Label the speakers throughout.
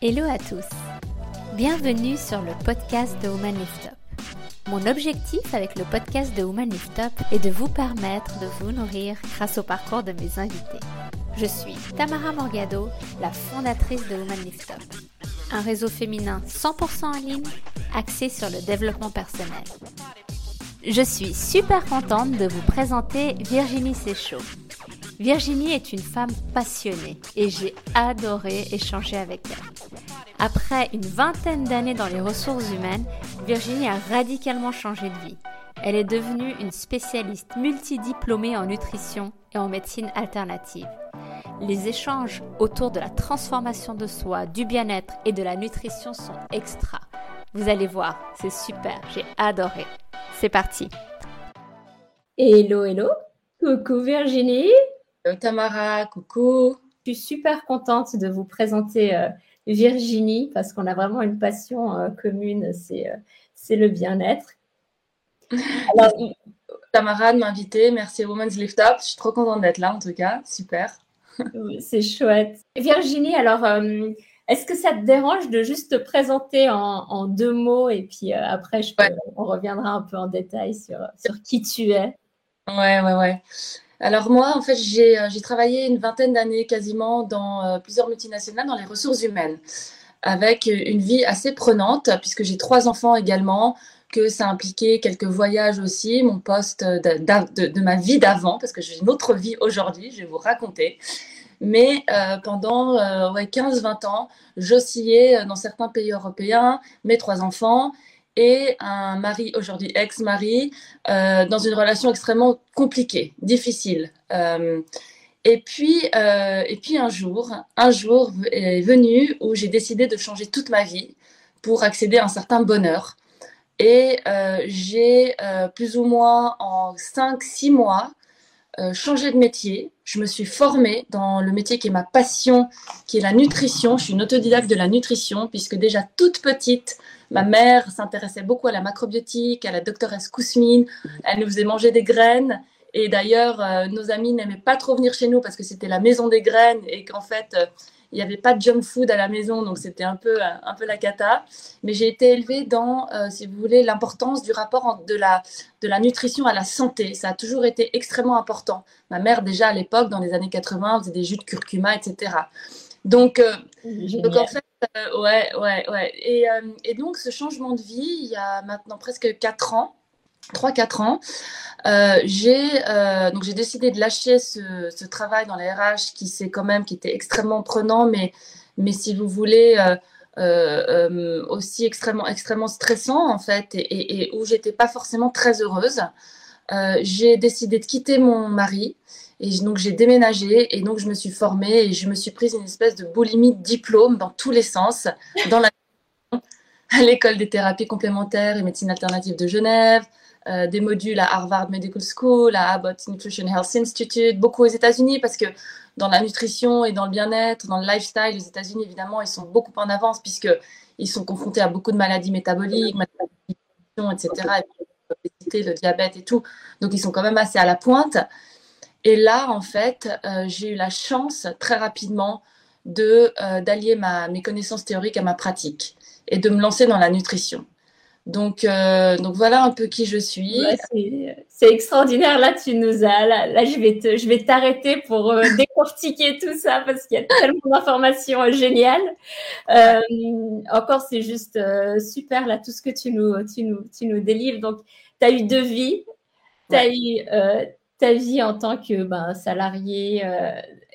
Speaker 1: Hello à tous. Bienvenue sur le podcast de Woman Lift Up. Mon objectif avec le podcast de Woman Lift Up est de vous permettre de vous nourrir grâce au parcours de mes invités. Je suis Tamara Morgado, la fondatrice de Woman Lift Up, un réseau féminin 100% en ligne axé sur le développement personnel. Je suis super contente de vous présenter Virginie Séchaud. Virginie est une femme passionnée et j'ai adoré échanger avec elle. Après une vingtaine d'années dans les ressources humaines, Virginie a radicalement changé de vie. Elle est devenue une spécialiste multidiplômée en nutrition et en médecine alternative. Les échanges autour de la transformation de soi, du bien-être et de la nutrition sont extra. Vous allez voir, c'est super, j'ai adoré. C'est parti. Hello, hello. Coucou Virginie.
Speaker 2: Tamara, coucou.
Speaker 1: Je suis super contente de vous présenter euh, Virginie parce qu'on a vraiment une passion euh, commune, c'est euh, le bien-être.
Speaker 2: Alors, Tamara de m'inviter, merci Women's Lift Up. Je suis trop contente d'être là en tout cas, super.
Speaker 1: c'est chouette. Virginie, alors est-ce que ça te dérange de juste te présenter en, deux mots et puis après on reviendra un peu en détail sur, sur qui tu es?
Speaker 2: Ouais, ouais, ouais. Alors moi, en fait, j'ai euh, travaillé une vingtaine d'années quasiment dans euh, plusieurs multinationales dans les ressources humaines, avec une vie assez prenante, puisque j'ai trois enfants également, que ça impliquait quelques voyages aussi, mon poste de, ma vie d'avant, parce que j'ai une autre vie aujourd'hui, je vais vous raconter. Mais euh, pendant ouais, 15-20 ans, j'oscillais dans certains pays européens, mes trois enfants, et un mari, aujourd'hui ex-mari, euh, dans une relation extrêmement compliquée, difficile. Euh, et, puis, euh, et puis un jour, un jour est venu où j'ai décidé de changer toute ma vie pour accéder à un certain bonheur. Et j'ai plus ou moins en 5-6 mois changé de métier. Je me suis formée dans le métier qui est ma passion, qui est la nutrition. Je suis une autodidacte de la nutrition, puisque déjà toute petite, Ma mère s'intéressait beaucoup à la macrobiotique, à la doctoresse Kousmine. Elle nous faisait manger des graines. Et d'ailleurs, euh, nos amis n'aimaient pas trop venir chez nous parce que c'était la maison des graines et qu'en fait, euh, il n'y avait pas de junk food à la maison, donc c'était un peu, un peu la cata. Mais j'ai été élevée dans, euh, si vous voulez, l'importance du rapport de, la, de la nutrition à la santé. Ça a toujours été extrêmement important. Ma mère, déjà à l'époque, dans les années 80, faisait des jus de curcuma, etc. Donc, donc en fait, euh, ouais, ouais, ouais. Et, euh, et, donc, ce changement de vie, il y a maintenant presque 4 ans, 3-4 ans, euh, j'ai donc j'ai décidé de lâcher ce, travail dans les RH qui c'est quand même qui était extrêmement prenant, mais mais si vous voulez aussi extrêmement extrêmement stressant en fait et, et, et où j'étais pas forcément très heureuse. j'ai décidé de quitter mon mari et donc j'ai déménagé et donc je me suis formée et je me suis prise une espèce de boulimie de diplôme dans tous les sens, dans la à l'école des thérapies complémentaires et médecine alternative de Genève, euh, des modules à Harvard Medical School, à Abbott Nutrition Health Institute, beaucoup aux États-Unis parce que dans la nutrition et dans le bien-être, dans le lifestyle, les États-Unis évidemment ils sont beaucoup en avance puisque ils sont confrontés à beaucoup de maladies métaboliques, etc. Et le diabète et tout, donc ils sont quand même assez à la pointe. Et là, en fait, euh, j'ai eu la chance très rapidement de euh, d'allier mes connaissances théoriques à ma pratique et de me lancer dans la nutrition. Donc, euh, donc voilà un peu qui je suis.
Speaker 1: c'est extraordinaire. Là, tu nous as. Là, je vais te, je vais t'arrêter pour décortiquer tout ça parce qu'il y a tellement d'informations géniales. encore, c'est juste super là tout ce que tu nous, tu nous, tu nous délivres. Donc, tu as eu deux vies. Tu as eu ta vie en tant que ben, salarié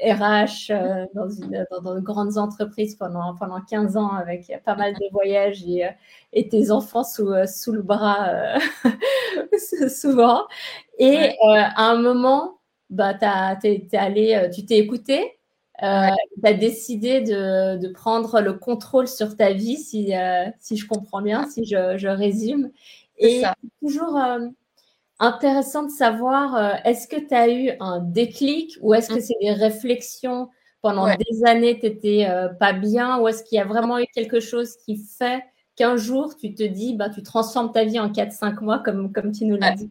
Speaker 1: RH euh, euh, dans, une, dans, de grandes entreprises pendant, pendant 15 ans avec pas mal de voyages et, euh, et tes enfants sous, sous le bras souvent. Et à un moment, bah, es, allé, tu t'es écouté, tu as décidé de, de, prendre le contrôle sur ta vie, si, si je comprends bien, si je, je résume. Et toujours intéressant de savoir, euh, est-ce que tu as eu un déclic ou est-ce que mm. c'est des réflexions pendant des années, tu n'étais euh, pas bien ou est-ce qu'il y a vraiment eu quelque chose qui fait qu'un jour, tu te dis, bah, tu transformes ta vie en 4-5 mois comme, comme tu nous l'as dit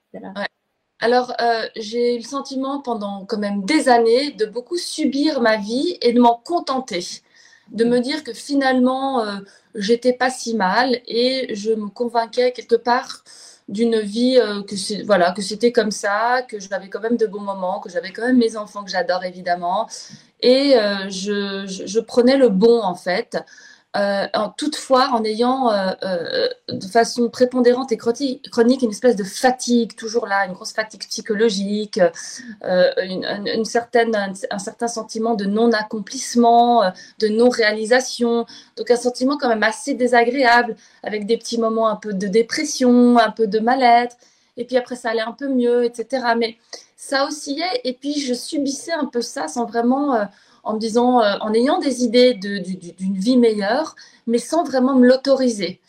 Speaker 2: Alors, euh, j'ai eu le sentiment pendant quand même des années de beaucoup subir ma vie et de m'en contenter. de me dire que finalement, j'étais pas si mal et je me convainquais quelque part d'une vie euh, que c'est voilà que c'était comme ça que j'avais quand même de bons moments que j'avais quand même mes enfants que j'adore évidemment. Et euh, je, je, je, prenais le bon en fait euh, toutefois en ayant euh, euh, de façon prépondérante et chronique une espèce de fatigue, toujours là, une grosse fatigue psychologique, une, certaine, un, certain sentiment de non-accomplissement, de non-réalisation, donc un sentiment quand même assez désagréable, avec des petits moments un peu de dépression, un peu de mal-être, et puis après ça allait un peu mieux, etc. Mais ça oscillait, et puis je subissais un peu ça sans vraiment en me disant, euh, en ayant des idées d'une vie meilleure, mais sans vraiment me l'autoriser.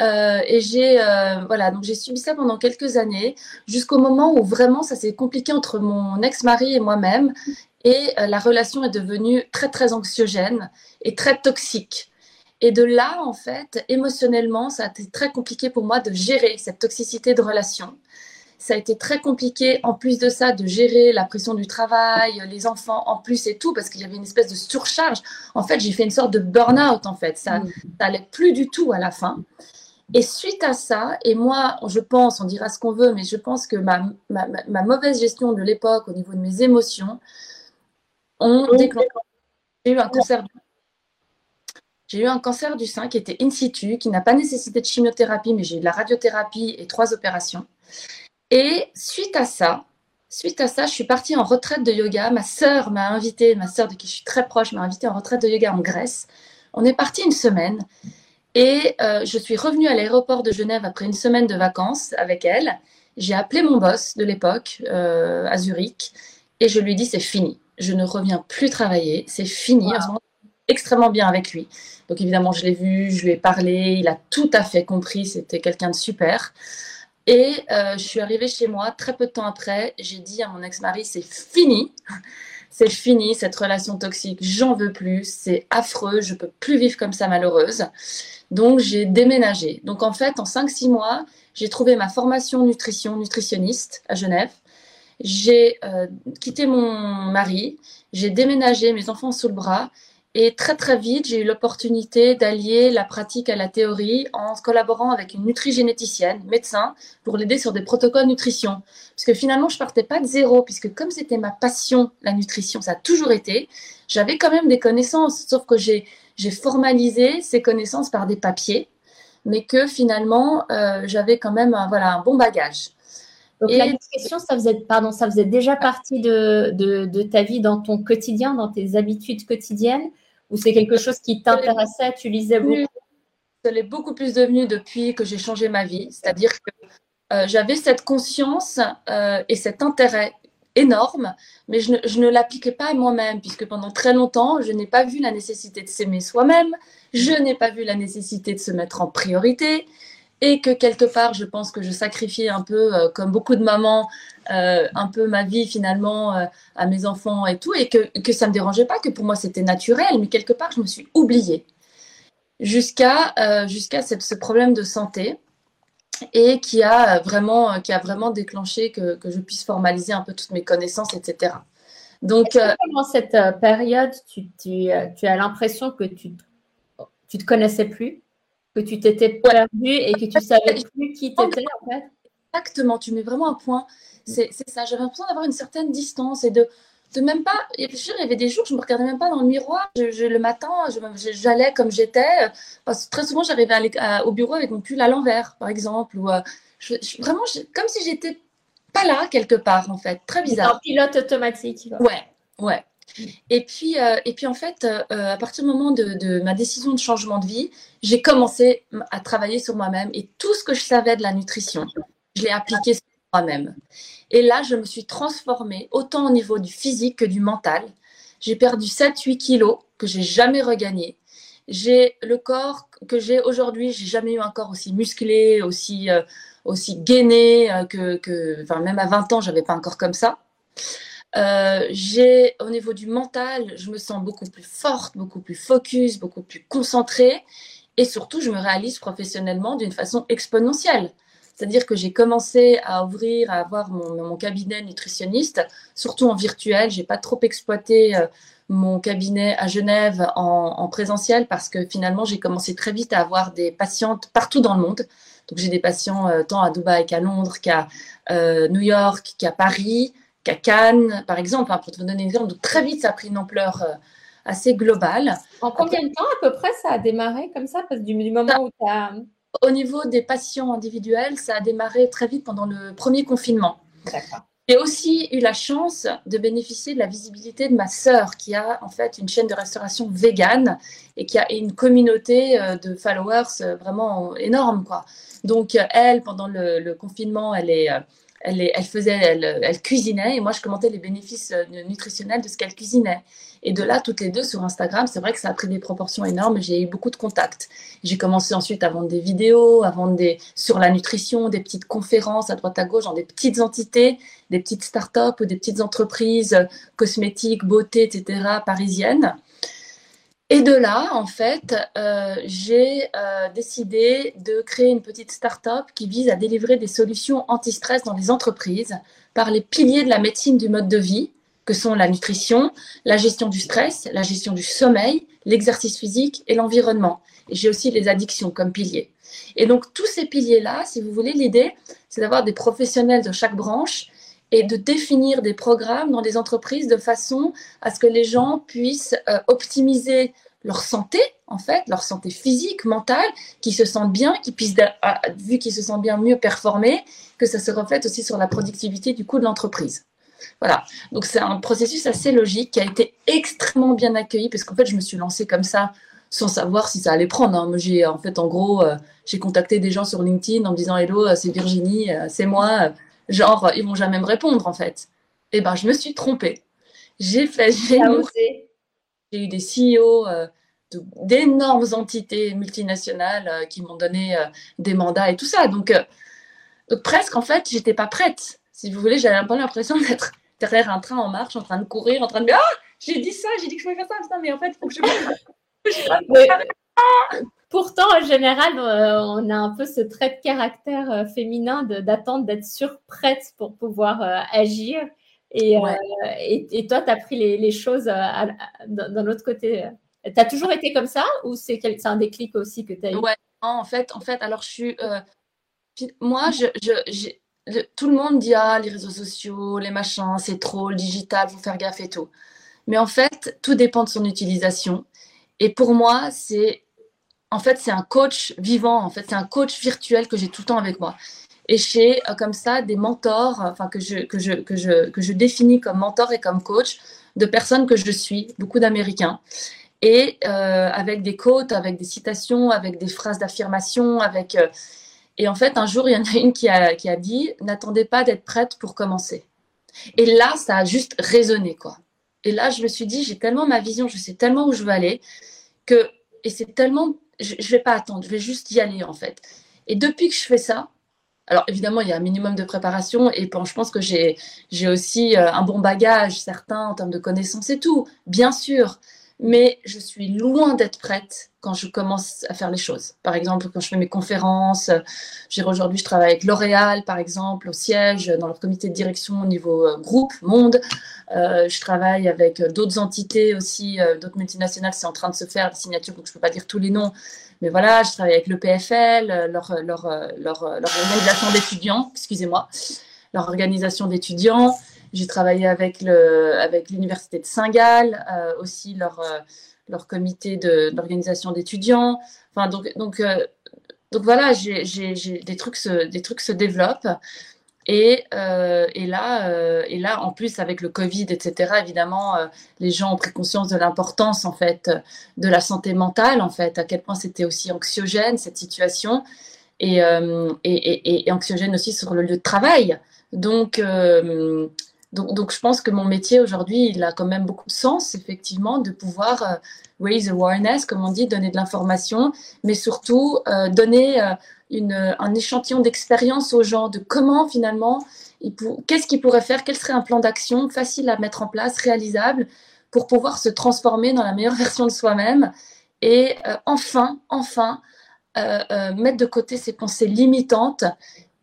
Speaker 2: Euh, et j'ai euh, voilà donc j'ai subi ça pendant quelques années jusqu'au moment où vraiment ça s'est compliqué entre mon ex-mari et moi-même et la relation est devenue très très anxiogène et très toxique. Et de là, en fait, émotionnellement, ça a été très compliqué pour moi de gérer cette toxicité de relation. Ça a été très compliqué, en plus de ça, de gérer la pression du travail, les enfants en plus et tout, parce qu'il y avait une espèce de surcharge. En fait, j'ai fait une sorte de burn-out, en fait. Ça n'allait mm. plus du tout à la fin. Et suite à ça, et moi, je pense, on dira ce qu'on veut, mais je pense que ma, ma, ma mauvaise gestion de l'époque au niveau de mes émotions ont déclenché. J'ai eu un cancer j'ai eu un cancer du sein qui était in situ, qui n'a pas nécessité de chimiothérapie, mais j'ai eu de la radiothérapie et trois opérations. Et suite à ça, suite à ça, je suis partie en retraite de yoga. Ma sœur m'a invitée, ma sœur de qui je suis très proche, m'a invitée en retraite de yoga en Grèce. On est parti une semaine et euh, je suis revenue à l'aéroport de Genève après une semaine de vacances avec elle. J'ai appelé mon boss de l'époque euh, à Zurich et je lui dis c'est fini. Je ne reviens plus travailler, c'est fini. extrêmement bien avec lui. Donc évidemment, je l'ai vu, je lui ai parlé, il a tout à fait compris, c'était quelqu'un de super. Et euh, je suis arrivée chez moi très peu de temps après. J'ai dit à mon ex-mari, c'est fini. C'est fini, cette relation toxique. J'en veux plus. C'est affreux. Je peux plus vivre comme ça, malheureuse. Donc, j'ai déménagé. Donc, en fait, en 5-6 mois, j'ai trouvé ma formation nutrition, nutritionniste à Genève. J'ai euh, quitté mon mari. J'ai déménagé, mes enfants sous le bras. Et très très vite, j'ai eu l'opportunité d'allier la pratique à la théorie en collaborant avec une nutrigénéticienne, médecin, pour l'aider sur des protocoles nutrition. Parce que finalement, je partais pas de zéro, puisque comme c'était ma passion, la nutrition, ça a toujours été, j'avais quand même des connaissances, sauf que j'ai formalisé ces connaissances par des papiers, mais que finalement, euh, j'avais quand même un, voilà, un bon bagage.
Speaker 1: Donc la nutrition, ça faisait, pardon, ça faisait déjà partie de, de, de, ta vie dans ton quotidien, dans tes habitudes quotidiennes ou c'est quelque chose qui t'intéressait, tu lisais beaucoup?
Speaker 2: Ça l'est beaucoup plus devenu depuis que j'ai changé ma vie. C'est-à-dire que euh, j'avais cette conscience euh, et cet intérêt énorme, mais je ne, je ne l'appliquais pas à moi-même, puisque pendant très longtemps, je n'ai pas vu la nécessité de s'aimer soi-même, je n'ai pas vu la nécessité de se mettre en priorité, et que quelque part, je pense que je sacrifiais un peu, euh, comme beaucoup de mamans, euh, un peu ma vie finalement euh, à mes enfants et tout, et que, que ça ne me dérangeait pas, que pour moi c'était naturel, mais quelque part, je me suis oubliée jusqu'à jusqu'à ce problème de santé et qui a vraiment, qui a vraiment déclenché que, que, je puisse formaliser un peu toutes mes connaissances, etc.
Speaker 1: Donc, dans cette période, tu, tu, tu as l'impression que tu, tu te connaissais plus que tu t'étais perdu et que tu savais plus qui t'étais en fait?
Speaker 2: Exactement, tu mets vraiment un point. C'est ça, j'avais l'impression d'avoir une certaine distance et de, de même pas. Et puis, il y avait des jours, je me regardais même pas dans le miroir. Je, le matin, j'allais comme j'étais. Parce que très souvent, j'arrivais au bureau avec mon pull à l'envers, par exemple. Ou, euh, vraiment, comme si j'étais pas là quelque part, en fait. Très bizarre.
Speaker 1: Un pilote automatique.
Speaker 2: Ouais, ouais. Et puis, euh, et puis en fait, euh, à partir du moment de, ma décision de changement de vie, j'ai commencé à travailler sur moi-même et tout ce que je savais de la nutrition, je l'ai appliqué sur moi-même. Et là, je me suis transformée autant au niveau du physique que du mental. J'ai perdu 7-8 kilos que j'ai jamais regagné. J'ai le corps que j'ai aujourd'hui, j'ai jamais eu un corps aussi musclé, aussi, euh, aussi gainé que, que, même à 20 ans, j'avais pas un corps comme ça. Euh, j'ai au niveau du mental, je me sens beaucoup plus forte, beaucoup plus focus, beaucoup plus concentrée et surtout je me réalise professionnellement d'une façon exponentielle. C'est-à-dire que j'ai commencé à ouvrir, à avoir mon, mon, cabinet nutritionniste, surtout en virtuel. J'ai pas trop exploité euh, mon cabinet à Genève en, présentiel parce que finalement, j'ai commencé très vite à avoir des patientes partout dans le monde. Donc, j'ai des patients euh, tant à Dubaï qu'à Londres, qu'à euh, New York, qu'à Paris, qu'à Cannes, par exemple, hein, pour te donner un exemple. Donc, très vite, ça a pris une ampleur euh, assez globale.
Speaker 1: En combien de temps, à peu près, ça a démarré comme ça? Parce du, moment où tu as...
Speaker 2: Au niveau des patients individuels, ça a démarré très vite pendant le premier confinement. J'ai aussi eu la chance de bénéficier de la visibilité de ma sœur qui a en fait une chaîne de restauration végane et qui a une communauté euh, de followers euh, vraiment énorme quoi. Donc euh, elle pendant le, confinement elle est elle, faisait elle, cuisinait et moi je commentais les bénéfices nutritionnels de ce qu'elle cuisinait. Et de là, toutes les deux sur Instagram, c'est vrai que ça a pris des proportions énormes. J'ai eu beaucoup de contacts. J'ai commencé ensuite à vendre des vidéos, à vendre des sur la nutrition, des petites conférences à droite à gauche dans des petites entités, des petites startups ou des petites entreprises cosmétiques, beauté, etc. parisiennes. Et de là, en fait, euh, j'ai euh, décidé de créer une petite start-up qui vise à délivrer des solutions anti-stress dans les entreprises par les piliers de la médecine du mode de vie, que sont la nutrition, la gestion du stress, la gestion du sommeil, l'exercice physique et l'environnement. Et j'ai aussi les addictions comme piliers. Et donc tous ces piliers-là, si vous voulez, l'idée, c'est d'avoir des professionnels de chaque branche et de définir des programmes dans des entreprises de façon à ce que les gens puissent euh, optimiser leur santé, en fait, leur santé physique, mentale, qu'ils se sentent bien, qu'ils puissent, vu qu'ils se sentent bien, mieux performer, que ça se reflète aussi sur la productivité du coût de l'entreprise. Voilà. Donc c'est un processus assez logique qui a été extrêmement bien accueilli parce qu'en fait je me suis lancée comme ça sans savoir si ça allait prendre. Hein. J'ai en fait en gros euh, j'ai contacté des gens sur LinkedIn en me disant hello euh, c'est Virginie c'est moi genre ils vont jamais me répondre en fait. Et eh ben je me suis trompée. J'ai fait j'ai eu des CEO d'énormes entités multinationales qui m'ont donné des mandats et tout ça. Donc, donc presque, en fait, j'étais pas prête. Si vous voulez, j'avais un peu l'impression d'être derrière un train en marche, en train de courir, en train de dire Ah, j'ai dit ça, j'ai dit que je pouvais faire ça, mais en fait, il faut que
Speaker 1: je. Pourtant, en général, euh, on a un peu ce trait de caractère euh, féminin d'attendre d'être surprête pour pouvoir euh, agir. Et, et, toi, tu as pris les, choses dans l'autre côté. Tu as toujours été comme ça ou c'est un déclic aussi que tu as eu?
Speaker 2: Ouais, en fait, en fait, alors je suis. moi, je, je, tout le monde dit ah les réseaux sociaux, les machins, c'est trop, le digital, faut faire gaffe et tout. Mais en fait, tout dépend de son utilisation. Et pour moi, c'est en fait c'est un coach vivant. En fait, c'est un coach virtuel que j'ai tout le temps avec moi. Et j'ai euh, comme ça des mentors, enfin que je que je que je que je définis comme mentor et comme coach de personnes que je suis, beaucoup d'Américains et euh, avec des quotes, avec des citations, avec des phrases d'affirmation, avec euh, et en fait, un jour, il y en a une qui a, qui a dit N'attendez pas d'être prête pour commencer. Et là, ça a juste résonné, quoi. Et là, je me suis dit J'ai tellement ma vision, je sais tellement où je veux aller, que, et c'est tellement, je ne vais pas attendre, je vais juste y aller, en fait. Et depuis que je fais ça, alors évidemment, il y a un minimum de préparation et je pense que j'ai aussi euh, un bon bagage, certain, en termes de connaissances et tout, bien sûr mais je suis loin d'être prête quand je commence à faire les choses. Par exemple, quand je fais mes conférences, aujourd'hui, je travaille avec L'Oréal, par exemple, au siège, dans leur comité de direction au niveau euh, groupe, monde. Euh, je travaille avec euh, d'autres entités aussi, d'autres multinationales, c'est en train de se faire, des signatures, donc je ne peux pas dire tous les noms. Mais voilà, je travaille avec le PFL, leur organisation d'étudiants, excusez-moi, leur organisation d'étudiants. J'ai travaillé avec le avec l'université de Saint-Gall, euh, aussi leur euh, leur comité d'organisation d'étudiants. Enfin donc donc euh, donc voilà, j'ai, des trucs se des trucs se développent. Et, et, là, et là, en plus, avec le Covid, etc., évidemment, les gens ont pris conscience de l'importance, en fait, de la santé mentale, en fait, à quel point c'était aussi anxiogène, cette situation, et, et, anxiogène aussi sur le lieu de travail. Donc, donc, je pense que mon métier aujourd'hui, il a quand même beaucoup de sens, effectivement, de pouvoir euh, raise awareness, comme on dit, donner de l'information, mais surtout euh, donner euh, un échantillon d'expérience aux gens de comment finalement, qu'est-ce qu'ils pourraient faire, quel serait un plan d'action facile à mettre en place, réalisable, pour pouvoir se transformer dans la meilleure version de soi-même et enfin, enfin, mettre de côté ces pensées limitantes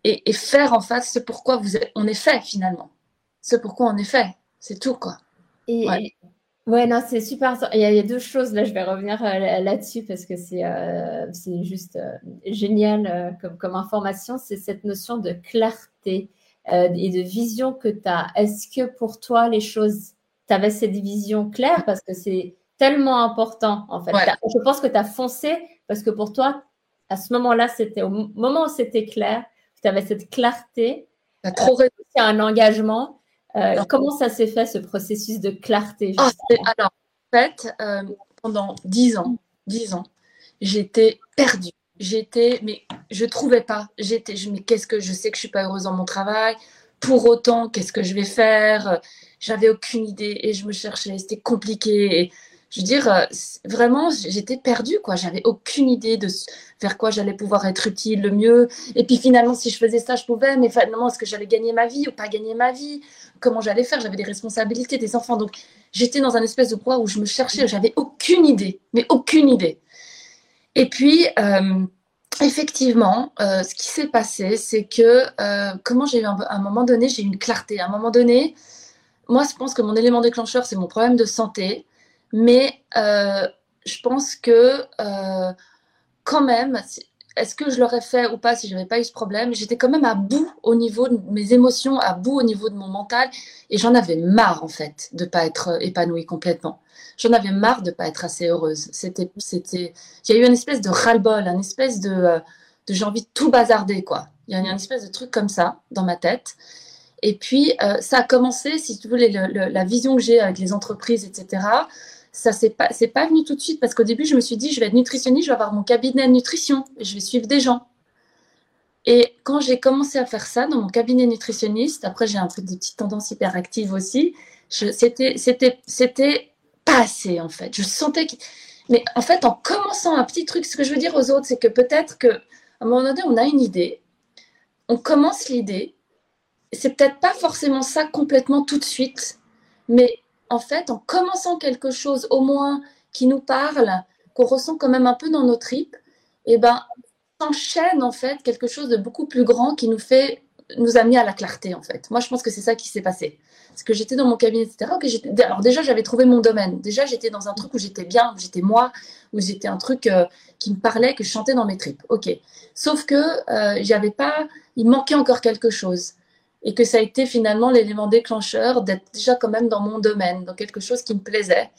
Speaker 2: et, et, faire en face ce pourquoi vous êtes, on est fait finalement c'est pourquoi on est fait. C'est tout, quoi.
Speaker 1: Et Ouais, non, c'est super. Il y, a, deux choses, là, je vais revenir euh, là-dessus parce que c'est euh, juste euh, génial comme, comme information. C'est cette notion de clarté et de vision que tu as. Est-ce que pour toi, les choses, tu avais cette vision claire? Parce que c'est tellement important, en fait. Je pense que tu as foncé parce que pour toi, à ce moment-là, c'était au moment où c'était clair, tu avais cette clarté.
Speaker 2: Tu as trop
Speaker 1: réussi à un engagement euh, comment ça s'est fait ce processus de clarté
Speaker 2: ah, Alors, en fait, euh, pendant dix ans, dix ans, j'étais perdue. J'étais, mais je trouvais pas. J'étais, mais qu'est-ce que je sais que je suis pas heureuse dans mon travail? Pour autant, qu'est-ce que je vais faire? J'avais aucune idée et je me cherchais. C'était compliqué. Et je veux dire, euh, vraiment, j'étais perdue, quoi. J'avais aucune idée de vers quoi j'allais pouvoir être utile le mieux. Et puis finalement, si je faisais ça, je pouvais, mais finalement, est-ce que j'allais gagner ma vie ou pas gagner ma vie? Comment j'allais faire? J'avais des responsabilités, des enfants. Donc, j'étais dans un espèce de poids où je me cherchais, j'avais aucune idée, mais aucune idée. Et puis, euh, effectivement, euh, ce qui s'est passé, c'est que, comment j'ai eu à un moment donné, j'ai eu une clarté. À un moment donné, moi, je pense que mon élément déclencheur, c'est mon problème de santé. Mais euh, je pense que euh, quand même, est-ce que je l'aurais fait ou pas si je n'avais pas eu ce problème? J'étais quand même à bout au niveau de mes émotions, à bout au niveau de mon mental, et j'en avais marre en fait de pas être épanouie complètement. J'en avais marre de pas être assez heureuse. C'était, c'était, il y a eu une espèce de ras-le-bol, une espèce de, euh, j'ai envie de tout bazarder quoi. Il y a une espèce de truc comme ça dans ma tête. Et puis ça a commencé, si tu voulais, la vision que j'ai avec les entreprises, etc ça c'est pas c'est pas venu tout de suite parce qu'au début je me suis dit je vais être nutritionniste, je vais avoir mon cabinet de nutrition, je vais suivre des gens. Et quand j'ai commencé à faire ça dans mon cabinet nutritionniste, après j'ai un peu des petites tendances hyperactives aussi, c'était c'était c'était pas assez en fait. Je sentais que mais en fait en commençant un petit truc, ce que je veux dire aux autres, c'est que peut-être que à un moment donné on a une idée, on commence l'idée, c'est peut-être pas forcément ça complètement tout de suite, mais en fait, en commençant quelque chose au moins qui nous parle, qu'on ressent quand même un peu dans nos tripes, eh ben, s'enchaîne en fait quelque chose de beaucoup plus grand qui nous fait nous amener à la clarté en fait. Moi, je pense que c'est ça qui s'est passé. Parce que j'étais dans mon cabinet, etc. Alors déjà, j'avais trouvé mon domaine. Déjà, j'étais dans un truc où j'étais bien, où j'étais moi, où j'étais un truc euh, qui me parlait, que je chantais dans mes tripes. Ok. Sauf que euh, j'avais pas, il manquait encore quelque chose et que ça a été finalement l'élément déclencheur d'être déjà quand même dans mon domaine, dans quelque chose qui me plaisait.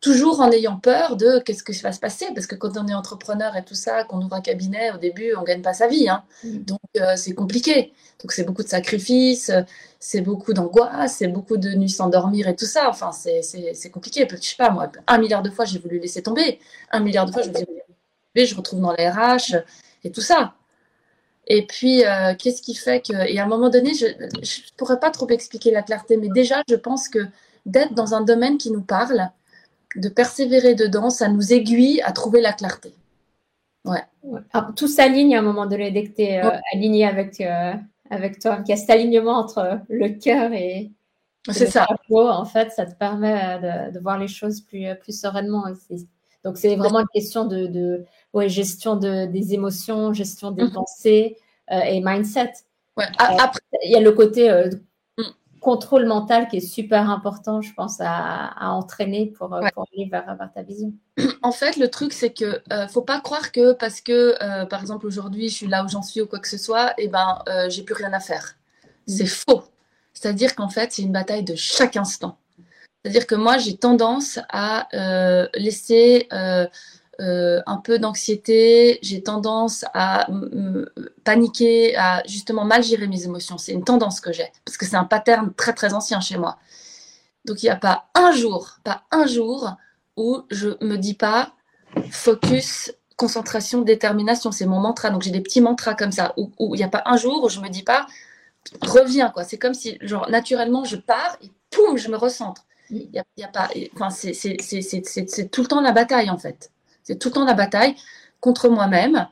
Speaker 2: Toujours en ayant peur de qu'est-ce que va se passer, parce que quand on est entrepreneur et tout ça, qu'on ouvre un cabinet, au début, on ne gagne pas sa vie. Hein. Mm. Donc, euh, c'est compliqué. Donc, c'est beaucoup de sacrifices, c'est beaucoup d'angoisse, c'est beaucoup de nuits sans dormir et tout ça. Enfin, c'est compliqué. Je sais pas, moi, un milliard de fois, j'ai voulu laisser tomber. Un milliard de fois, je me dis, je retrouve dans les RH et tout ça. Et puis, euh, qu'est-ce qui fait que. Et à un moment donné, je ne pourrais pas trop expliquer la clarté, mais déjà, je pense que d'être dans un domaine qui nous parle, de persévérer dedans, ça nous aiguille à trouver la clarté. Ouais.
Speaker 1: tout s'aligne à un moment donné, dès que tu es euh, aligné avec, euh, avec toi. Il y a cet alignement entre le cœur et.
Speaker 2: C'est ça.
Speaker 1: en fait, ça te permet de, de, voir les choses plus, plus sereinement aussi. Donc, c'est vraiment une question de, de ouais, gestion de, des émotions, gestion des mhm. pensées euh, et mindset.
Speaker 2: Ouais. Euh, après,
Speaker 1: il y a le côté euh, mm. contrôle mental qui est super important, je pense, à, à entraîner pour, pour aller vers, ta vision.
Speaker 2: En fait, le truc, c'est que ne faut pas croire que parce que, par exemple, aujourd'hui, je suis là où j'en suis ou quoi que ce soit, et eh ben, j'ai plus rien à faire. Mm. C'est faux. C'est-à-dire qu'en fait, c'est une bataille de chaque instant. C'est-à-dire que moi, j'ai tendance à laisser euh, un peu d'anxiété, j'ai tendance à paniquer, à justement mal gérer mes émotions. C'est une tendance que j'ai, parce que c'est un pattern très très ancien chez moi. Donc il n'y a pas un jour, pas un jour où je me dis pas focus, concentration, détermination. C'est mon mantra. Donc j'ai des petits mantras comme ça, où il n'y a pas un jour où je me dis pas reviens quoi. C'est comme si genre naturellement je pars et poum, je me recentre. Il y a, pas, enfin c'est tout le temps la bataille en fait. C'est tout le temps la bataille contre moi-même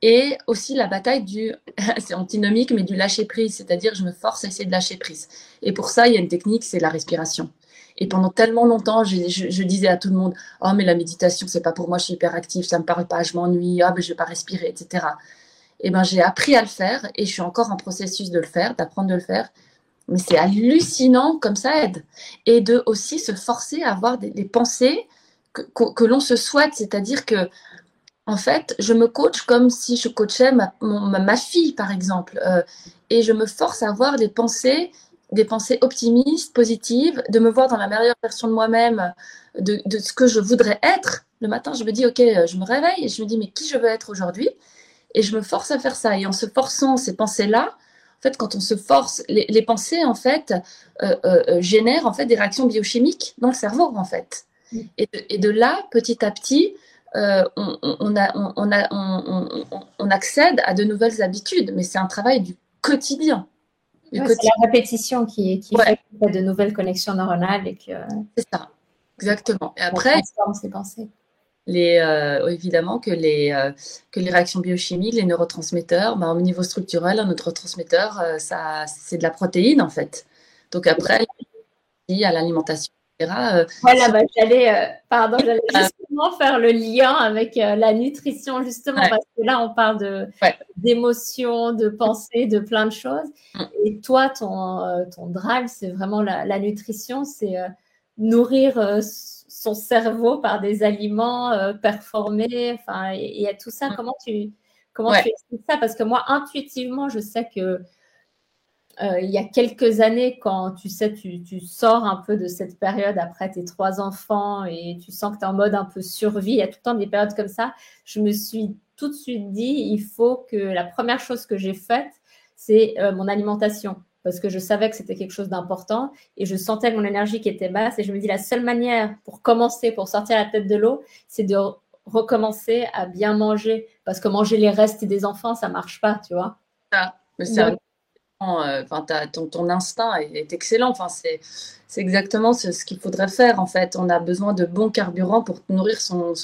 Speaker 2: et aussi la bataille du, c'est antinomique, mais du lâcher prise, c'est-à-dire je me force à essayer de lâcher prise. Et pour ça, il y a une technique, c'est la respiration. Et pendant tellement longtemps, je, disais à tout le monde, oh mais la méditation, c'est pas pour moi, je suis hyperactive, ça me parle pas, je m'ennuie, oh, mais je vais pas respirer, etc. Et ben j'ai appris à le faire et je suis encore en processus de le faire, d'apprendre de le faire. Mais c'est hallucinant comme ça aide. Et de aussi se forcer à avoir des, pensées que, l'on se souhaite. C'est-à-dire que, en fait, je me coach comme si je coachais ma, ma, fille, par exemple. Euh, et je me force à avoir des pensées, des pensées optimistes, positives, de me voir dans la meilleure version de moi-même, de, ce que je voudrais être. Le matin, je me dis, OK, je me réveille et je me dis, mais qui je veux être aujourd'hui? Et je me force à faire ça. Et en se forçant ces pensées-là, en fait, quand on se force, les, pensées, en fait, euh, euh, euh, génèrent en fait des réactions biochimiques dans le cerveau, en fait. Et, de, là, petit à petit, on, a, on, accède à de nouvelles habitudes, mais c'est un travail du quotidien.
Speaker 1: c'est la répétition qui, qui fait de nouvelles connexions neuronales et que.
Speaker 2: C'est ça, exactement. Et après,
Speaker 1: pensées
Speaker 2: les, euh, évidemment que les, euh, que les réactions biochimiques, les neurotransmetteurs, ben, au niveau structurel, un neurotransmetteur, euh, ça, c'est de la protéine en fait. Donc après, à l'alimentation.
Speaker 1: Voilà, bah, j'allais, pardon, j'allais justement faire le lien avec la nutrition, justement, parce que là, on parle de, d'émotions, de pensées, de plein de choses. Mm. Et toi, ton, ton drive, c'est vraiment la, la nutrition, c'est nourrir son cerveau par des aliments euh, performés, enfin, et, tout ça. Mm. Comment tu comment tu expliques ça? Parce que moi, intuitivement, je sais que euh, il y a quelques années, quand tu sais, tu, tu, sors un peu de cette période après tes trois enfants et tu sens que tu es en mode un peu survie, il y a tout le temps des périodes comme ça, je me suis tout de suite dit, il faut que la première chose que j'ai faite, c'est euh, mon alimentation parce que je savais que c'était quelque chose d'important et je sentais mon énergie qui était basse et je me dis la seule manière pour commencer, pour sortir la tête de l'eau, c'est de recommencer à bien manger parce que manger les restes des enfants, ça marche pas, tu vois.
Speaker 2: Ah, mais c'est euh, enfin, ton, ton, instinct est, excellent. Enfin, c'est, exactement ce, qu'il faudrait faire. En fait, on a besoin de bons carburants pour nourrir son,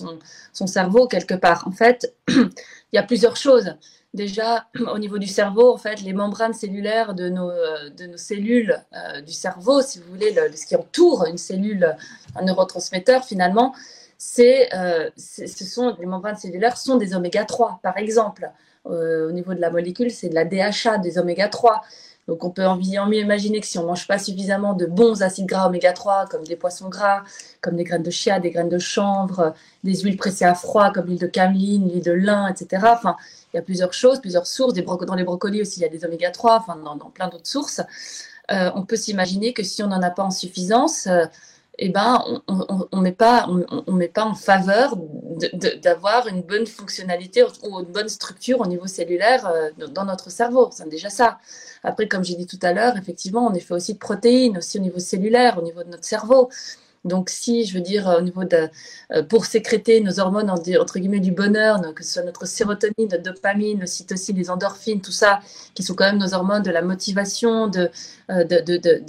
Speaker 2: cerveau quelque part. En fait, il y a plusieurs choses déjà au niveau du cerveau, en fait, les membranes cellulaires de nos, euh, cellules euh, du cerveau, si vous voulez, le, ce qui entoure une cellule, un neurotransmetteur, finalement, euh, ce sont les membranes cellulaires sont des oméga 3, par exemple. Au niveau de la molécule, c'est de la DHA, des oméga 3. Donc on peut en, imaginer que si on ne mange pas suffisamment de bons acides gras oméga 3, comme des poissons gras, comme des graines de chia, des graines de chanvre, des huiles pressées à froid, comme l'huile de cameline, l'huile de lin, etc. Enfin, il y a plusieurs choses, plusieurs sources. Des dans les brocolis aussi, il y a des oméga 3, enfin, dans, plein d'autres sources. Euh, on peut s'imaginer que si on n'en a pas en suffisance, euh, eh ben, on ne met, pas, pas en faveur d'avoir une bonne fonctionnalité ou une bonne structure au niveau cellulaire euh, dans notre cerveau. C'est déjà ça. Après, comme j'ai dit tout à l'heure, effectivement, on est fait aussi de protéines, aussi au niveau cellulaire, au niveau de notre cerveau. Donc, si, je veux dire, au niveau de, euh, pour sécréter nos hormones, entre guillemets, du bonheur, que ce soit notre sérotonine, notre dopamine, aussi les endorphines, tout ça, qui sont quand même nos hormones de la motivation, de, euh,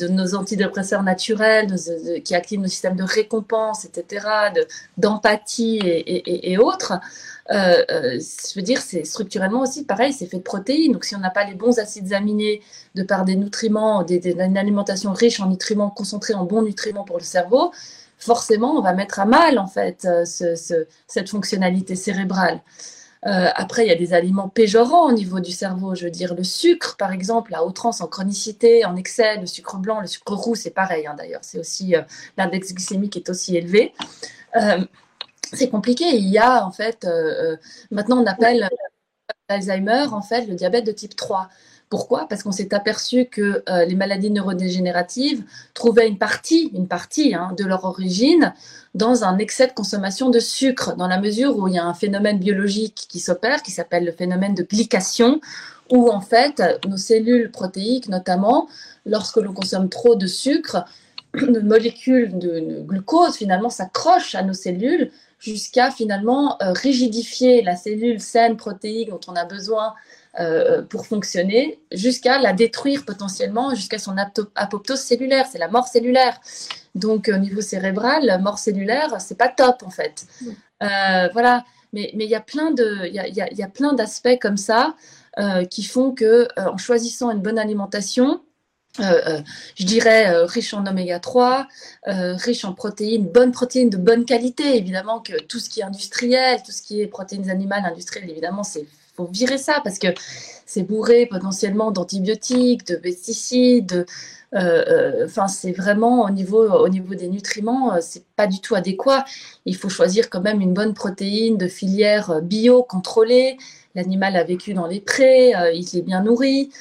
Speaker 2: nos antidépresseurs naturels, qui activent nos systèmes de récompense, etc., d'empathie et, autres, euh, euh, je veux dire, c'est structurellement aussi pareil, c'est fait de protéines. Donc, si on n'a pas les bons acides aminés de par des nutriments, des, une alimentation riche en nutriments, concentrée en bons nutriments pour le cerveau, forcément, on va mettre à mal en fait euh, cette fonctionnalité cérébrale. après, il y a des aliments péjorants au niveau du cerveau. Je veux dire, le sucre, par exemple, à outrance, en chronicité, en excès, le sucre blanc, le sucre roux, c'est pareil hein, d'ailleurs. C'est aussi l'index glycémique est aussi élevé c'est compliqué. Il y a en fait, euh, euh, maintenant on appelle Alzheimer en fait le diabète de type 3. Pourquoi? Parce qu'on s'est aperçu que euh, les maladies neurodégénératives trouvaient une partie, une partie hein, de leur origine dans un excès de consommation de sucre, dans la mesure où il y a un phénomène biologique qui s'opère, qui s'appelle le phénomène de glycation, où en fait nos cellules protéiques notamment, lorsque l'on consomme trop de sucre, nos molécules de glucose finalement s'accrochent à nos cellules jusqu'à finalement euh, rigidifier la cellule saine protéique dont on a besoin euh, pour fonctionner, jusqu'à la détruire potentiellement, jusqu'à son apoptose cellulaire. C'est la mort cellulaire. Donc au niveau cérébral, la mort cellulaire, c'est pas top en fait. Euh, voilà. Mais il y a plein de, il y a, y a plein d'aspects comme ça qui font que en choisissant une bonne alimentation, euh, euh, je dirais euh, riche en oméga 3, riche en protéines, bonnes protéines de bonne qualité. Évidemment que tout ce qui est industriel, tout ce qui est protéines animales industrielles, évidemment, c'est faut virer ça parce que c'est bourré potentiellement d'antibiotiques, de pesticides. Enfin, c'est vraiment au niveau, au niveau des nutriments, c'est pas du tout adéquat. Il faut choisir quand même une bonne protéine de filière bio contrôlée. L'animal a vécu dans les prés, il est bien nourri.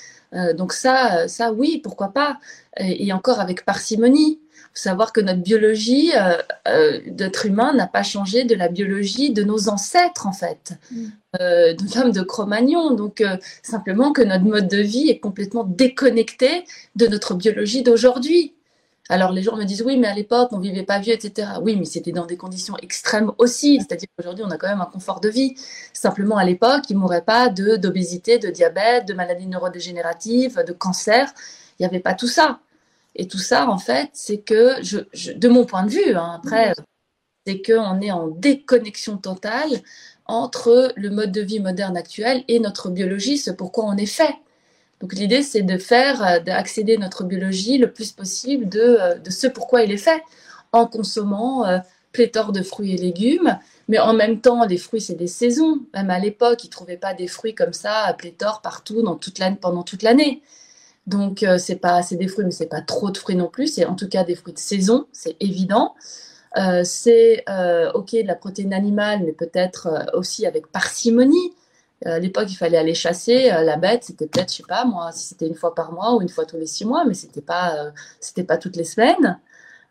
Speaker 2: Donc ça, ça oui, pourquoi pas. Et encore avec parcimonie faut savoir que notre biologie euh, euh, d'être humain n'a pas changé de la biologie de nos ancêtres, en fait, mm. euh, de l'homme de Cro-Magnon. Donc, simplement que notre mode de vie est complètement déconnecté de notre biologie d'aujourd'hui. Alors, les gens me disent, oui, mais à l'époque, on vivait pas vieux, etc. Oui, mais c'était dans des conditions extrêmes aussi. C'est-à-dire qu'aujourd'hui, on a quand même un confort de vie. Simplement, à l'époque, il ne mourrait pas d'obésité, de, de diabète, de maladies neurodégénératives, de cancer. Il n'y avait pas tout ça. Et tout ça, en fait, c'est que, je, de mon point de vue, hein, après, c'est qu'on est en déconnexion totale entre le mode de vie moderne actuel et notre biologie, ce pourquoi on est fait. Donc l'idée, c'est de faire, euh, d'accéder notre biologie le plus possible de, euh, de, ce pourquoi il est fait, en consommant euh, pléthore de fruits et légumes, mais en même temps, les fruits, c'est des saisons. Même à l'époque, ils ne trouvaient pas des fruits comme ça, à pléthore, partout, dans toute pendant toute l'année. Donc, euh, c'est pas, c'est des fruits, mais c'est pas trop de fruits non plus. C'est en tout cas des fruits de saison, c'est évident. C'est ok de la protéine animale, mais peut-être aussi avec parcimonie. À l'époque, il fallait aller chasser la bête. C'était peut-être, je sais pas moi, si c'était une fois par mois ou une fois tous les six mois, mais c'était pas, c'était pas toutes les semaines.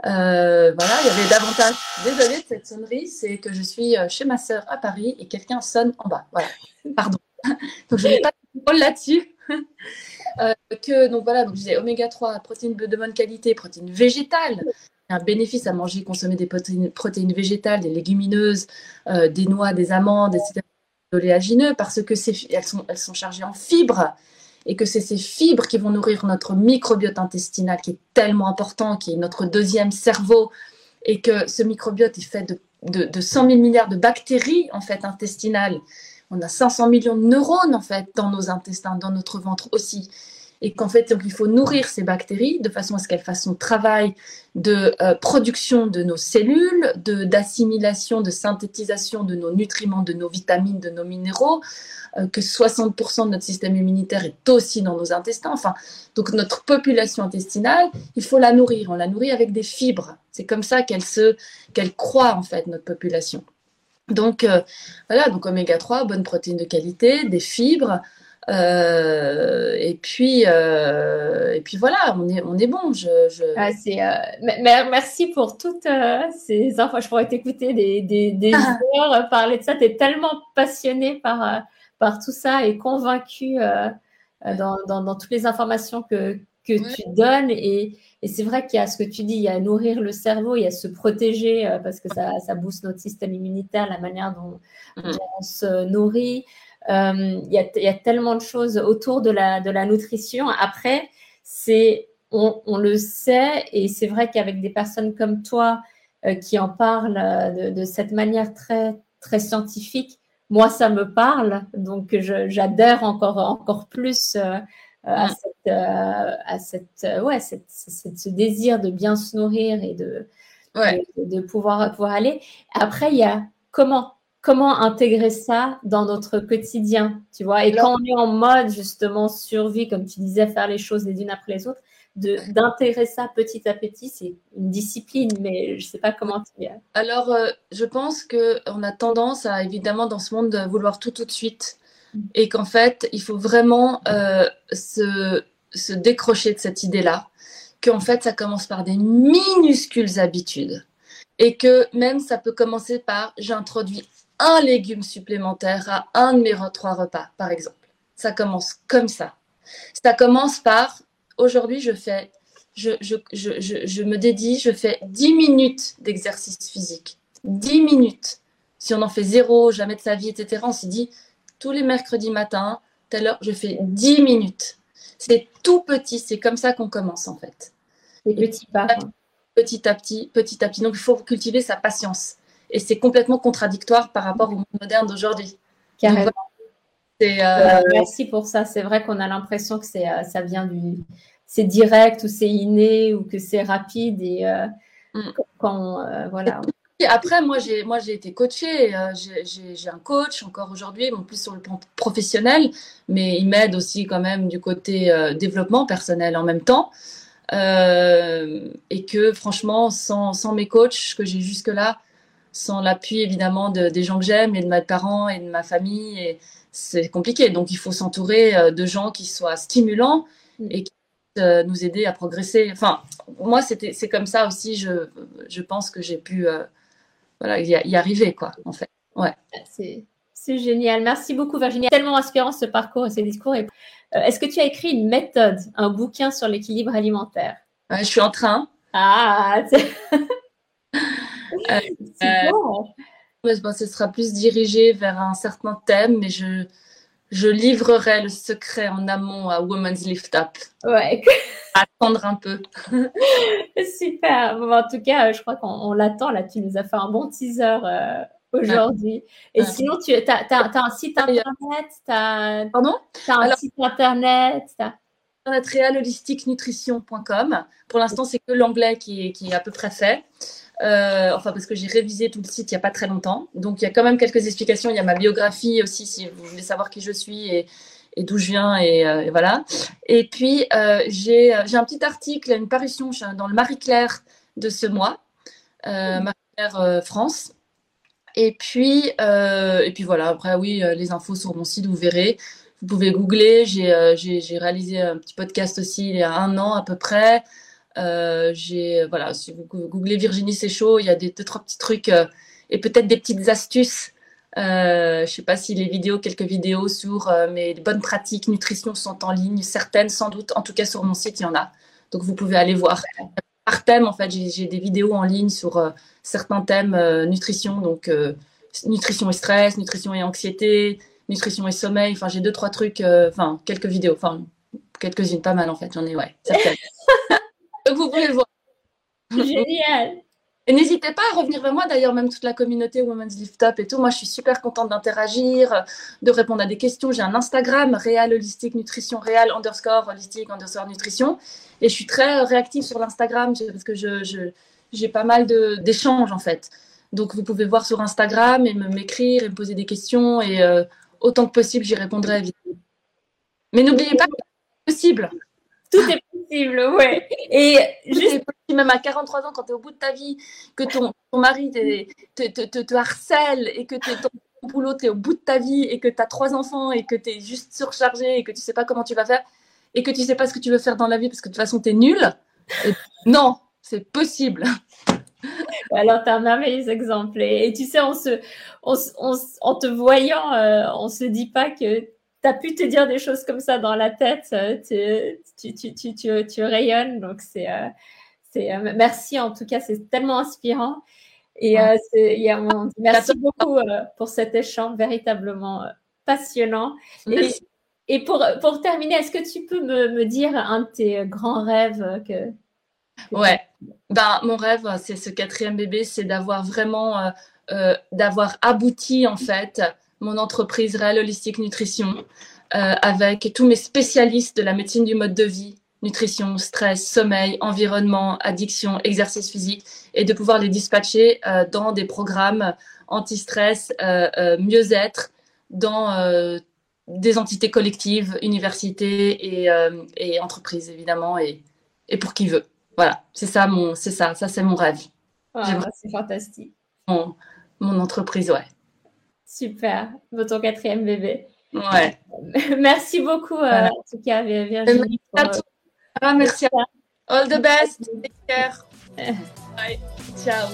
Speaker 2: voilà, il y avait davantage. Désolée de cette sonnerie, c'est que je suis chez ma sœur à Paris et quelqu'un sonne en bas. Voilà, pardon. Donc je n'ai pas de là-dessus. Euh, que, donc voilà, donc je disais oméga 3, protéines de bonne qualité, protéines végétales. un bénéfice à manger, consommer des protéines, végétales, des légumineuses, euh, des noix, des amandes, etc., oléagineux, parce que elles sont, elles sont chargées en fibres et que c'est ces fibres qui vont nourrir notre microbiote intestinal qui est tellement important, qui est notre deuxième cerveau, et que ce microbiote est fait de, de, de 100 000 milliards de bactéries en fait intestinales on a 500 millions de neurones en fait dans nos intestins, dans notre ventre aussi. Et qu'en fait, il faut nourrir ces bactéries de façon à ce qu'elles fassent son travail de euh, production de nos cellules, d'assimilation, de, synthétisation de nos nutriments, de nos vitamines, de nos minéraux, euh, que 60% de notre système immunitaire est aussi dans nos intestins. Enfin, donc notre population intestinale, il faut la nourrir. On la nourrit avec des fibres. C'est comme ça qu'elle se, qu'elle croît en fait notre population. Donc euh, voilà, donc oméga 3, bonne protéine de qualité, des fibres. Euh, et puis euh, et puis voilà, on est on est bon. Je,
Speaker 1: ah, merci pour toutes ces infos. Je pourrais t'écouter des, des, ah. heures parler de ça. Tu es tellement passionné par par tout ça et convaincu dans, dans, toutes les informations que que tu donnes et et c'est vrai qu'il y a ce que tu dis, il y a nourrir le cerveau, il y a se protéger euh, parce que ça, ça booste notre système immunitaire, la manière dont, mm. on se nourrit. Euh, il, y a, il, y a, tellement de choses autour de la, de la nutrition. Après, c'est on, on, le sait et c'est vrai qu'avec des personnes comme toi euh, qui en parlent de, de, cette manière très, très scientifique, moi, ça me parle. Donc, j'adhère encore, encore plus euh, à, cette, euh, à cette, euh, ouais, cette, ce désir de bien se nourrir et de, de, pouvoir, pouvoir aller. Après, il y a comment comment intégrer ça dans notre quotidien, tu vois? Et quand on est en mode justement survie, comme tu disais, faire les choses les unes après les autres, d'intégrer ça petit à petit, c'est une discipline, mais je ne sais pas comment tu
Speaker 2: Alors, je pense qu'on a tendance à, évidemment, dans ce monde, de vouloir tout tout de suite. Et qu'en fait, il faut vraiment euh, se, se, décrocher de cette idée-là, qu'en fait, ça commence par des minuscules habitudes. Et que même ça peut commencer par j'introduis un légume supplémentaire à un de mes trois repas, par exemple. Ça commence comme ça. Ça commence par aujourd'hui, je fais, je, je, je, je, me dédie, je fais 10 minutes d'exercice physique. 10 minutes. Si on en fait zéro, jamais de sa vie, etc., on s'est dit, tous les mercredis matins, telle heure, je fais 10 minutes. C'est tout petit, c'est comme ça qu'on commence en fait.
Speaker 1: petit pas.
Speaker 2: Petit à petit, petit à petit. Donc il faut cultiver sa patience. Et c'est complètement contradictoire par rapport au monde moderne d'aujourd'hui.
Speaker 1: Carrément. Euh, merci pour ça. C'est vrai qu'on a l'impression que c'est, euh, ça vient du, c'est direct ou c'est inné ou que c'est rapide et euh, mm. quand voilà.
Speaker 2: après, moi, j'ai, moi, j'ai été coachée. Euh, j'ai, un coach encore aujourd'hui, bon, plus sur le plan professionnel, mais il m'aide aussi quand même du côté euh, développement personnel en même temps. Euh, et que franchement, sans, sans mes coachs que j'ai jusque-là, sans l'appui évidemment de, des gens que j'aime et de mes parents et de ma famille, et c'est compliqué. Donc, il faut s'entourer de gens qui soient stimulants mm. et qui puissent nous aider à progresser. Enfin, moi, c'était, c'est comme ça aussi, je, je pense que j'ai pu voilà, y, arriver, quoi, en fait. Ouais.
Speaker 1: C'est génial. Merci beaucoup, Virginie. Tellement inspirant ce parcours et ces discours. Euh, est-ce que tu as écrit une méthode, un bouquin sur l'équilibre alimentaire?
Speaker 2: Je suis en train.
Speaker 1: Ah,
Speaker 2: euh, euh ce sera plus dirigé vers un certain thème, mais je, je livrerai le secret en amont à Women's Lift Up.
Speaker 1: Ouais.
Speaker 2: Attendre un peu.
Speaker 1: Super. en tout cas, je crois qu'on l'attend. Là, tu nous as fait un bon teaser euh, aujourd'hui. Et sinon, tu as, as, un site internet as,
Speaker 2: Pardon?
Speaker 1: Tu as un site internet
Speaker 2: Internet. Pour l'instant, c'est que l'anglais qui qui est à peu près fait. Euh, enfin, parce que j'ai révisé tout le site il n'y a pas très longtemps. Donc, il y a quand même quelques explications. Il y a ma biographie aussi, si vous voulez savoir qui je suis et, d'où je viens. Et, euh, voilà. Et puis, euh, j'ai un petit article, une parution dans le Marie-Claire de ce mois, Marie-Claire France. Et puis, et puis voilà, après, oui, les infos sur mon site, vous verrez. Vous pouvez googler. J'ai réalisé un petit podcast aussi il y a un an à peu près. Euh, j'ai voilà, si vous googlez Virginie c'est chaud, il y a des deux trois petits trucs euh, et peut-être des petites astuces. Euh, je sais pas si les vidéos, quelques vidéos sur euh, mes bonnes pratiques nutrition sont en ligne, certaines sans doute. En tout cas sur mon site il y en a, donc vous pouvez aller voir. Par thème en fait, j'ai des vidéos en ligne sur certains thèmes nutrition, donc nutrition et stress, nutrition et anxiété, nutrition et sommeil. Enfin j'ai deux trois trucs, enfin quelques vidéos, enfin quelques-unes, pas mal en fait. J'en ai ouais certaines. vous pouvez le voir.
Speaker 1: Génial.
Speaker 2: Et n'hésitez pas à revenir vers moi, d'ailleurs, même toute la communauté Women's Lift Up et tout. Moi, je suis super contente d'interagir, de répondre à des questions. J'ai un Instagram, Real Holistic Nutrition, Real underscore Holistic underscore Nutrition. Et je suis très réactive sur l'Instagram parce que je, j'ai pas mal d'échanges, en fait. Donc, vous pouvez voir sur Instagram et m'écrire et me poser des questions. Et euh, autant que possible, j'y répondrai, Mais n'oubliez pas que c'est possible.
Speaker 1: Tout est possible, ouais. Et juste
Speaker 2: même à 43 ans, quand tu es au bout de ta vie, que ton, mari te, te, harcèle et que ton boulot, tu es au bout de ta vie et que tu as trois enfants et que tu es juste surchargé et que tu sais pas comment tu vas faire et que tu sais pas ce que tu veux faire dans la vie parce que de toute façon, tu es nul. non, c'est possible.
Speaker 1: Alors, tu as un merveilleux exemple. Et, tu sais, on se, en te voyant, euh, on se dit pas que tu as pu te dire des choses comme ça dans la tête, euh, tu, tu, tu, tu, tu rayonnes. Donc, c'est, euh, euh, merci en tout cas, c'est tellement inspirant. Et merci beaucoup pour cet échange véritablement passionnant. Et, et, pour, pour terminer, est-ce que tu peux me, me dire un de tes grands rêves que,
Speaker 2: Ouais, ben, mon rêve, c'est ce quatrième bébé, c'est d'avoir vraiment, d'avoir abouti en fait mon entreprise Real Holistic Nutrition, euh, avec tous mes spécialistes de la médecine du mode de vie, nutrition, stress, sommeil, environnement, addiction, exercice physique, et de pouvoir les dispatcher euh, dans des programmes anti-stress, euh, mieux-être, dans des entités collectives, universités et, et entreprises évidemment, et, et, pour qui veut. Voilà, c'est ça mon, c'est ça, ça c'est mon rêve.
Speaker 1: Ah, c'est fantastique.
Speaker 2: Mon, mon entreprise, ouais.
Speaker 1: Super, votre quatrième bébé.
Speaker 2: Ouais.
Speaker 1: Merci beaucoup, euh, en tout cas, Virginie.
Speaker 2: Merci à, ah, merci All the best. Take care. Bye. Ciao.